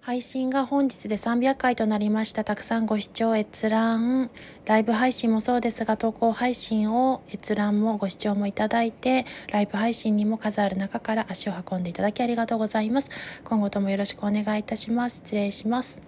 配信が本日で300回となりました。たくさんご視聴閲覧、ライブ配信もそうですが、投稿配信を閲覧もご視聴もいただいて、ライブ配信にも数ある中から足を運んでいただきありがとうございます。今後ともよろしくお願いいたします。失礼します。